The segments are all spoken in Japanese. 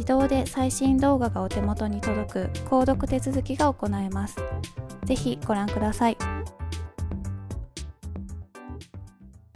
自動で最新動画がお手元に届く購読手続きが行えます。ぜひご覧ください。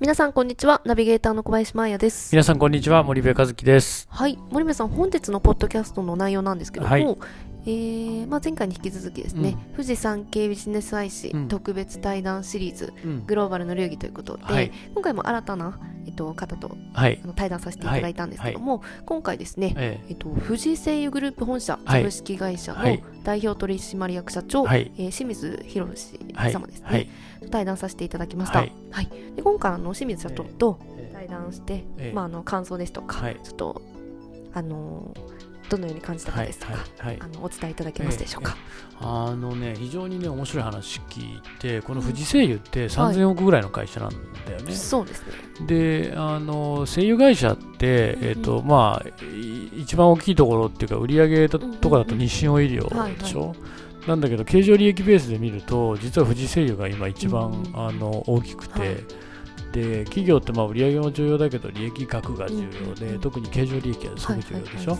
皆さんこんにちは。ナビゲーターの小林真彩です。皆さんこんにちは。森部和樹です。はい。森部さん本日のポッドキャストの内容なんですけれども、はい、えーまあ、前回に引き続きですね、うん、富士山系ビジネス愛誌、特別対談シリーズ、うん、グローバルの流儀ということで、はい、今回も新たな、えっと、方と、はい、あの対談させていただいたんですけども、今回ですね、ええ。っと、富士製油グループ本社株式会社の代表取締役社長、はい、えー、清水博様ですね、対談させていただきました、はい。で今回あの清水社長と対談して、まあ、あの感想ですとか、ちょっとあのーどのように感じたかですとか、はいはい、あのお伝えいただけますでしょうか、えー、あのね非常にね面白い話聞いてこの富士製油って3000億ぐらいの会社なんだよね、はい、そうですね。であの製油会社って、えーとまあ、一番大きいところっていうか売上とかだと日清オイリオでしょ、なんだけど経常利益ベースで見ると実は富士製油が今一番、うん、あの大きくて、はいで企業ってまあ売上も重要だけど利益額が重要で、うん、特に経常利益はすごく重要でしょ、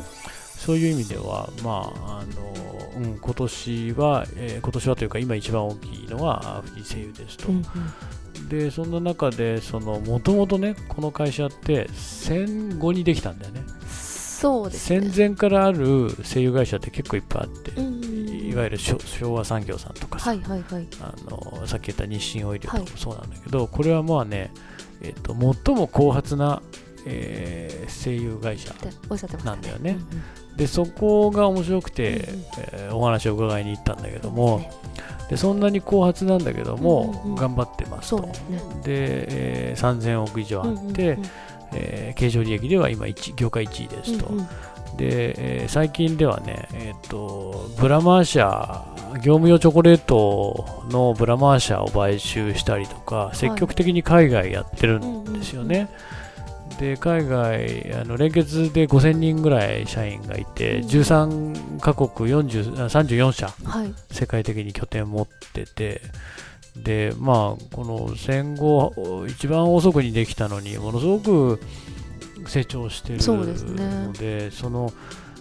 そういう意味では、まああのうん、今年は、えー、今年はというか今一番大きいのは富士製油ですと。うんうん、でそんな中でもともとねこの会社って戦後にできたんだよね。そうです、ね、戦前からある製油会社って結構いっぱいあって、うんうん、いわゆる昭和産業さんとかさ、はいはいはい、あのさっき言った日清オイルとかもそうなんだけど、はい、これはまあね、えーと、最も後発な、えー、声優会社なんだよね。でそこが面白くて、うんえー、お話を伺いに行ったんだけども、でそんなに後発なんだけども、うんうん、頑張ってますと。で、ね、えー、3000億以上あって、うんうんうん、えー、経常利益では今業界1位ですと。うんうんで、えー、最近ではね、えーと、ブラマー社、業務用チョコレートのブラマー社を買収したりとか、積極的に海外やってるんですよね。で海外あの連結で5000人ぐらい社員がいて、うん、13カ国40 34社、はい、世界的に拠点を持っててでまあこの戦後一番遅くにできたのにものすごく成長してるので、ね、その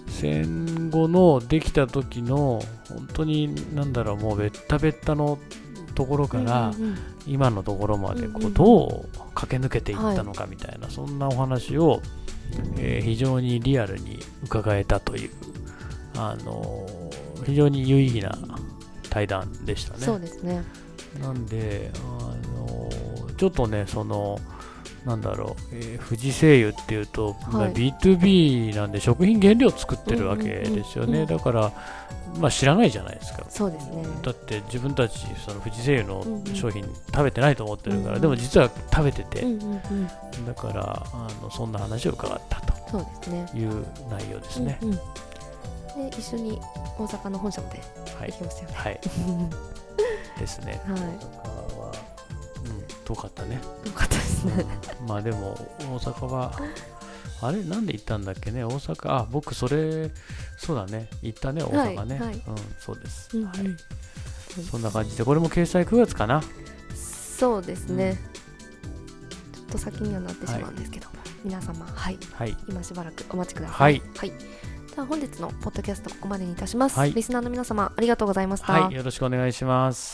戦後のできた時の本当になんだろうもうべったべったのところから、今のところまでこうどう駆け抜けていったのかみたいな、そんなお話を、えー、非常にリアルに伺えたという、あのー、非常に有意義な対談でしたね。そうですね。なんで、あのー、ちょっとねそのなんだろう、えー、富士製油っていうと、まあ、B2B なんで食品原料作ってるわけですよね、だから、まあ、知らないじゃないですか。そうですね。だって自分たちその富士製油の商品食べてないと思ってるから、でも実は食べてて、だからあのそんな話を伺ったとそうですね。いう内容ですね。うんうん、で一緒に大阪の本社まで行きましたよね。はい、はい、ですね。はい、遠かったね。遠かったですね。うん、まあでも大阪はあれ？なんで行ったんだっけね？大阪あ僕それそうだね。行ったね大阪ね、はいはい、うんそうです、うんうん、はい。そんな感じでこれも掲載9月かな？そうですね、うん、ちょっと先にはなってしまうんですけど、はい、皆様、はい、はい、今しばらくお待ちください。はい。はい、では本日のポッドキャストここまでにいたします。はい、リスナーの皆様ありがとうございました。はい、よろしくお願いします。